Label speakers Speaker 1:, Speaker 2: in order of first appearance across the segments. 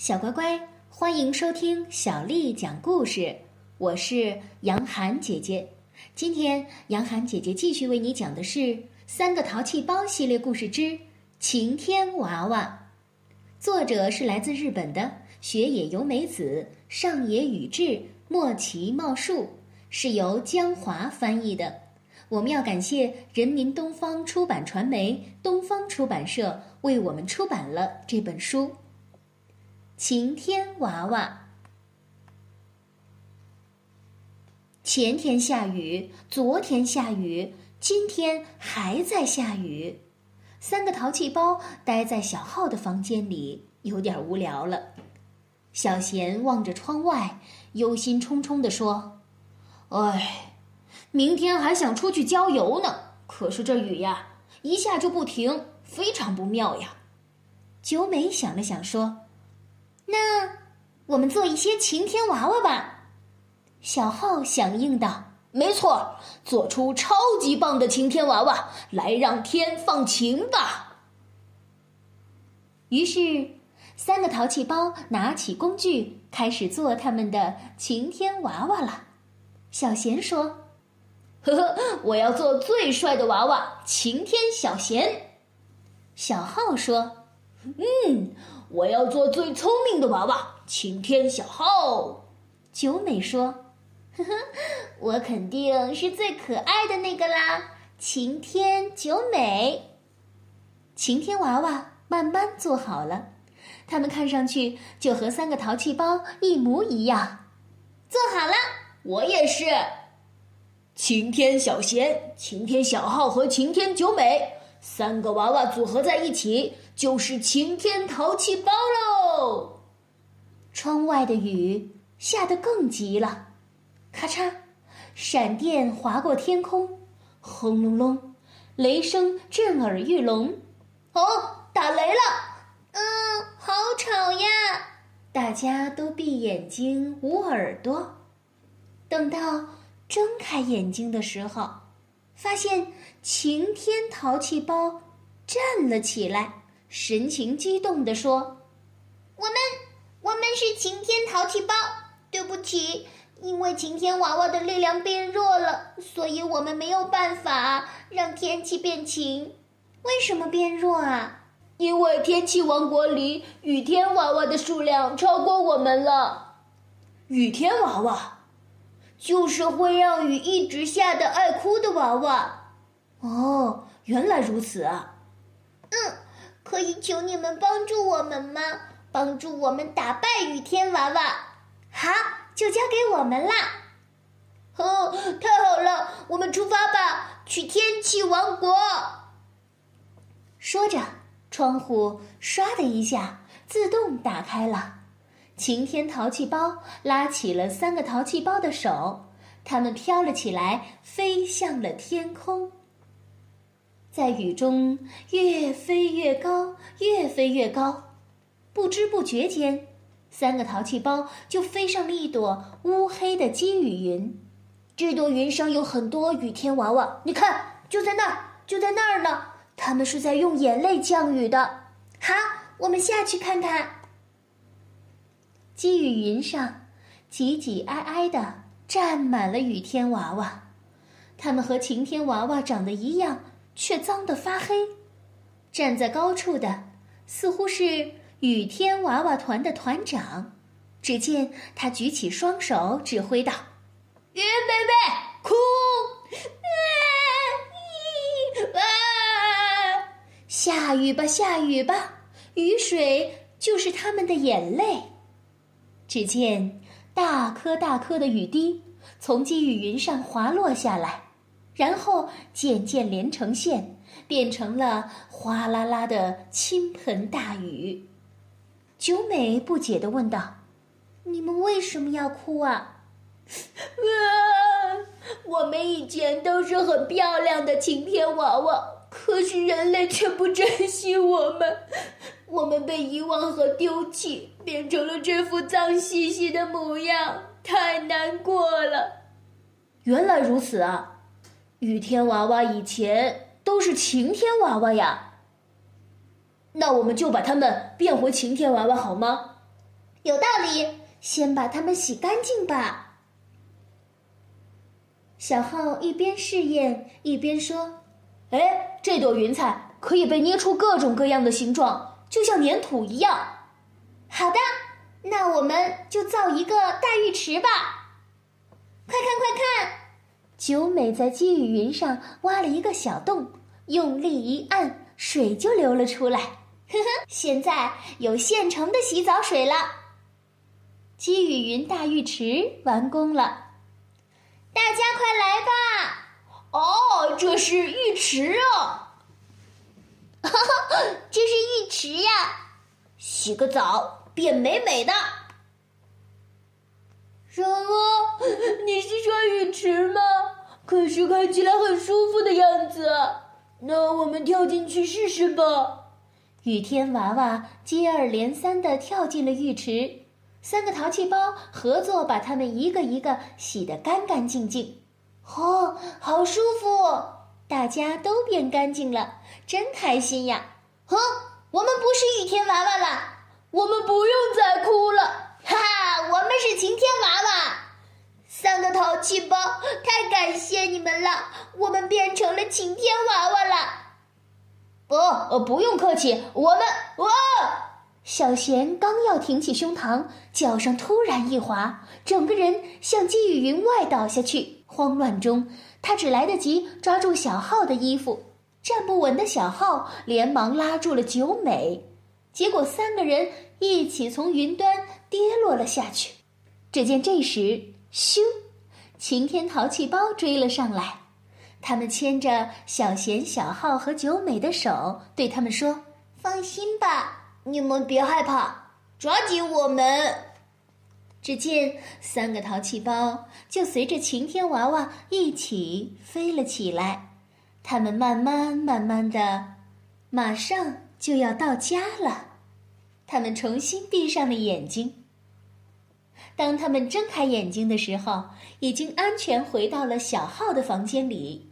Speaker 1: 小乖乖，欢迎收听小丽讲故事。我是杨涵姐姐。今天，杨涵姐姐继续为你讲的是《三个淘气包》系列故事之《晴天娃娃》。作者是来自日本的雪野由美子、上野宇治、莫奇茂树，是由江华翻译的。我们要感谢人民东方出版传媒、东方出版社为我们出版了这本书。晴天娃娃。前天下雨，昨天下雨，今天还在下雨。三个淘气包待在小浩的房间里，有点无聊了。小贤望着窗外，忧心忡忡地说：“哎，明天还想出去郊游呢，可是这雨呀，一下就不停，非常不妙呀。”九美想了想说。那我们做一些晴天娃娃吧，小浩响应道：“
Speaker 2: 没错，做出超级棒的晴天娃娃，来让天放晴吧。”
Speaker 1: 于是，三个淘气包拿起工具，开始做他们的晴天娃娃了。小贤说：“
Speaker 2: 呵呵，我要做最帅的娃娃，晴天小贤。”
Speaker 1: 小浩说：“
Speaker 2: 嗯。”我要做最聪明的娃娃，晴天小号。
Speaker 1: 九美说：“呵呵，我肯定是最可爱的那个啦，晴天九美。”晴天娃娃慢慢做好了，他们看上去就和三个淘气包一模一样。
Speaker 3: 做好了，
Speaker 2: 我也是。晴天小贤、晴天小浩和晴天九美。三个娃娃组合在一起，就是晴天淘气包喽。
Speaker 1: 窗外的雨下得更急了，咔嚓，闪电划过天空，轰隆隆，雷声震耳欲聋。
Speaker 3: 哦，打雷了！嗯，好吵呀！
Speaker 1: 大家都闭眼睛捂耳朵，等到睁开眼睛的时候。发现晴天淘气包站了起来，神情激动地说：“
Speaker 3: 我们，我们是晴天淘气包。对不起，因为晴天娃娃的力量变弱了，所以我们没有办法让天气变晴。
Speaker 1: 为什么变弱啊？
Speaker 2: 因为天气王国里雨天娃娃的数量超过我们了。雨天娃娃。”
Speaker 3: 就是会让雨一直下的爱哭的娃娃，
Speaker 1: 哦，原来如此啊！
Speaker 3: 嗯，可以求你们帮助我们吗？帮助我们打败雨天娃娃。
Speaker 1: 好，就交给我们啦！
Speaker 3: 哦，太好了，我们出发吧，去天气王国。
Speaker 1: 说着，窗户唰的一下自动打开了。晴天淘气包拉起了三个淘气包的手，它们飘了起来，飞向了天空。在雨中越飞越高，越飞越高，不知不觉间，三个淘气包就飞上了一朵乌黑的积雨云。
Speaker 3: 这朵云上有很多雨天娃娃，你看，就在那儿，就在那儿呢。他们是在用眼泪降雨的。好，我们下去看看。
Speaker 1: 积雨云上，挤挤挨挨的站满了雨天娃娃，它们和晴天娃娃长得一样，却脏得发黑。站在高处的，似乎是雨天娃娃团的团长。只见他举起双手，指挥道：“
Speaker 2: 云贝贝，哭！
Speaker 1: 啊下雨吧，下雨吧，雨水就是他们的眼泪。”只见大颗大颗的雨滴从积雨云上滑落下来，然后渐渐连成线，变成了哗啦啦的倾盆大雨。九美不解地问道：“你们为什么要哭啊？”“
Speaker 2: 啊，我们以前都是很漂亮的晴天娃娃，可是人类却不珍惜我们。”我们被遗忘和丢弃，变成了这副脏兮兮的模样，太难过了。
Speaker 1: 原来如此啊！雨天娃娃以前都是晴天娃娃呀。
Speaker 2: 那我们就把它们变回晴天娃娃好吗？
Speaker 3: 有道理。
Speaker 1: 先把它们洗干净吧。小浩一边试验一边说：“
Speaker 2: 哎，这朵云彩可以被捏出各种各样的形状，就像粘土一样。”
Speaker 3: 好的，那我们就造一个大浴池吧。快看快看，
Speaker 1: 九美在积雨云上挖了一个小洞，用力一按，水就流了出来。
Speaker 3: 呵呵，现在有现成的洗澡水了。
Speaker 1: 积雨云大浴池完工了，
Speaker 3: 大家快来吧！
Speaker 2: 哦，这是浴池啊！
Speaker 3: 哈哈，这是浴池呀！
Speaker 2: 洗个澡变美美的。
Speaker 4: 什么？你是说浴池吗？可是看起来很舒服的样子。那我们跳进去试试吧。
Speaker 1: 雨天娃娃接二连三的跳进了浴池。三个淘气包合作，把它们一个一个洗得干干净净。
Speaker 3: 哦，好舒服！
Speaker 1: 大家都变干净了，真开心呀！
Speaker 3: 哼，我们不是雨天娃娃了，
Speaker 4: 我们不用再哭了。
Speaker 3: 哈哈，我们是晴天娃娃。三个淘气包，太感谢你们了，我们变成了晴天娃娃了。
Speaker 2: 哦，呃，不用客气，我们，哇！
Speaker 1: 小贤刚要挺起胸膛，脚上突然一滑，整个人向积雨云外倒下去。慌乱中，他只来得及抓住小浩的衣服。站不稳的小浩连忙拉住了九美，结果三个人一起从云端跌落了下去。只见这时，咻，晴天淘气包追了上来，他们牵着小贤、小浩和九美的手，对他们说：“
Speaker 3: 放心吧。”你们别害怕，抓紧我们！
Speaker 1: 只见三个淘气包就随着晴天娃娃一起飞了起来。他们慢慢慢慢的，马上就要到家了。他们重新闭上了眼睛。当他们睁开眼睛的时候，已经安全回到了小号的房间里。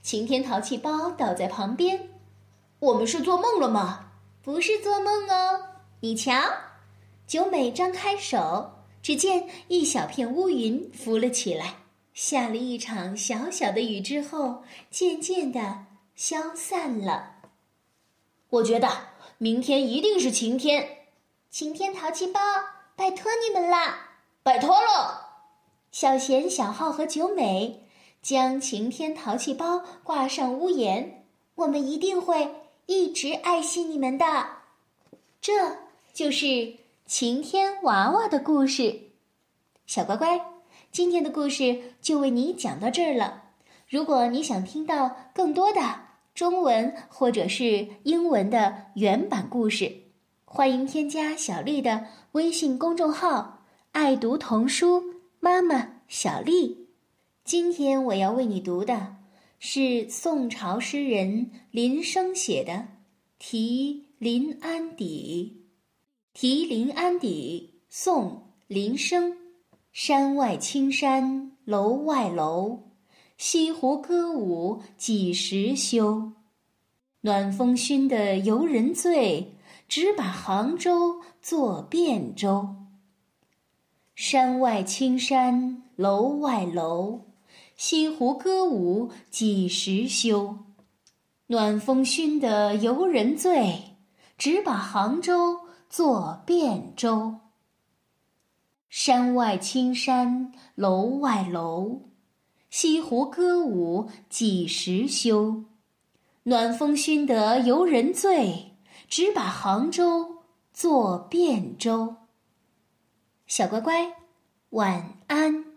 Speaker 1: 晴天淘气包倒在旁边。
Speaker 2: 我们是做梦了吗？
Speaker 1: 不是做梦哦，你瞧，九美张开手，只见一小片乌云浮了起来，下了一场小小的雨之后，渐渐的消散了。
Speaker 2: 我觉得明天一定是晴天，
Speaker 3: 晴天淘气包，拜托你们啦，
Speaker 2: 拜托了！
Speaker 1: 小贤、小浩和九美将晴天淘气包挂上屋檐，我们一定会。一直爱惜你们的，这就是晴天娃娃的故事。小乖乖，今天的故事就为你讲到这儿了。如果你想听到更多的中文或者是英文的原版故事，欢迎添加小丽的微信公众号“爱读童书妈妈小丽”。今天我要为你读的。是宋朝诗人林升写的《题临安邸》。《题临安邸》宋·林升。山外青山楼外楼，西湖歌舞几时休？暖风熏得游人醉，直把杭州作汴州。山外青山楼外楼。西湖歌舞几时休？暖风熏得游人醉，直把杭州作汴州。山外青山楼外楼，西湖歌舞几时休？暖风熏得游人醉，直把杭州作汴州。小乖乖，晚安。